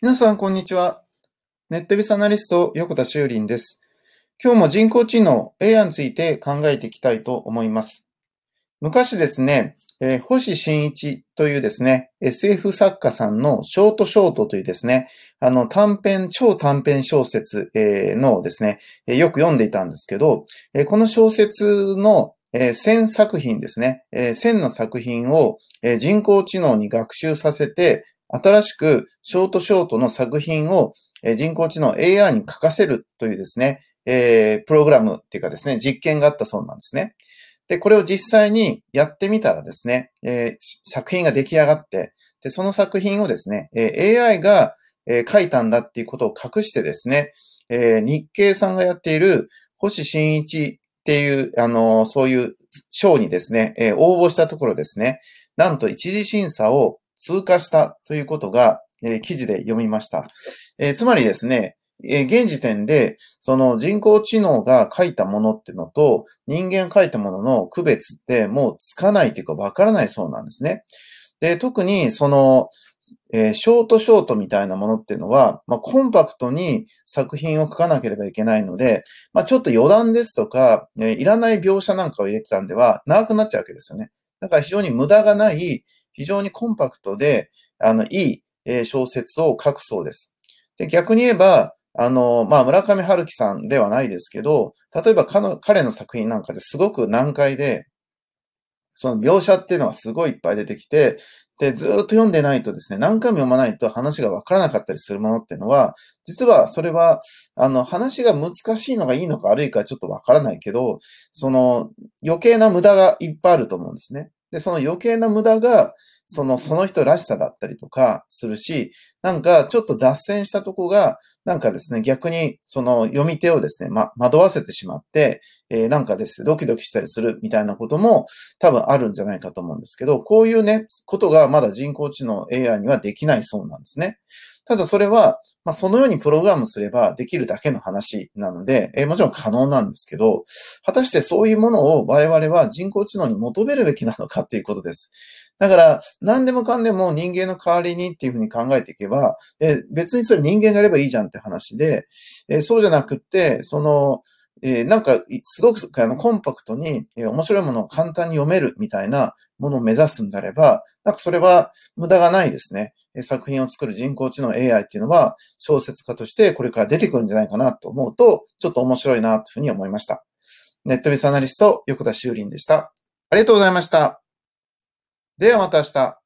皆さん、こんにちは。ネットビスアナリスト、横田修林です。今日も人工知能 AI について考えていきたいと思います。昔ですね、えー、星新一というですね、SF 作家さんのショートショートというですね、あの短編、超短編小説、えー、のですね、えー、よく読んでいたんですけど、えこの小説のえー、1000作品ですね。えー、1000の作品を、えー、人工知能に学習させて、新しくショートショートの作品を、人工知能 AI に書かせるというですね、えー、プログラムっていうかですね、実験があったそうなんですね。で、これを実際にやってみたらですね、えー、作品が出来上がって、で、その作品をですね、え、AI が、え、書いたんだっていうことを隠してですね、えー、日経さんがやっている星新一っていう、あの、そういう賞にですね、え、応募したところですね、なんと一次審査を通過したということが、えー、記事で読みました。えー、つまりですね、えー、現時点で、その人工知能が書いたものっていうのと、人間が書いたものの区別ってもうつかないというかわからないそうなんですね。で、特にその、えー、ショートショートみたいなものっていうのは、まあ、コンパクトに作品を書かなければいけないので、まあ、ちょっと余談ですとか、えー、いらない描写なんかを入れてたんでは長くなっちゃうわけですよね。だから非常に無駄がない、非常にコンパクトで、あの、いい、え、小説を書くそうです。で、逆に言えば、あの、まあ、村上春樹さんではないですけど、例えば彼の作品なんかですごく難解で、その描写っていうのはすごいいっぱい出てきて、で、ずっと読んでないとですね、何回も読まないと話がわからなかったりするものっていうのは、実はそれは、あの、話が難しいのがいいのか悪いかちょっとわからないけど、その余計な無駄がいっぱいあると思うんですね。で、その余計な無駄が、その、その人らしさだったりとかするし、なんかちょっと脱線したとこが、なんかですね、逆にその読み手をですね、ま、惑わせてしまって、えー、なんかですね、ドキドキしたりするみたいなことも多分あるんじゃないかと思うんですけど、こういうね、ことがまだ人工知能 AI にはできないそうなんですね。ただそれは、まあ、そのようにプログラムすればできるだけの話なので、えー、もちろん可能なんですけど、果たしてそういうものを我々は人工知能に求めるべきなのかっていうことです。だから、何でもかんでも人間の代わりにっていうふうに考えていけば、え別にそれ人間がやればいいじゃんって話で、えそうじゃなくって、その、えー、なんか、すごくあのコンパクトに、えー、面白いものを簡単に読めるみたいなものを目指すんであれば、なんかそれは無駄がないですね。えー、作品を作る人工知能 AI っていうのは小説家としてこれから出てくるんじゃないかなと思うと、ちょっと面白いなというふうに思いました。ネットビスアナリスト、横田修林でした。ありがとうございました。ではまた明日。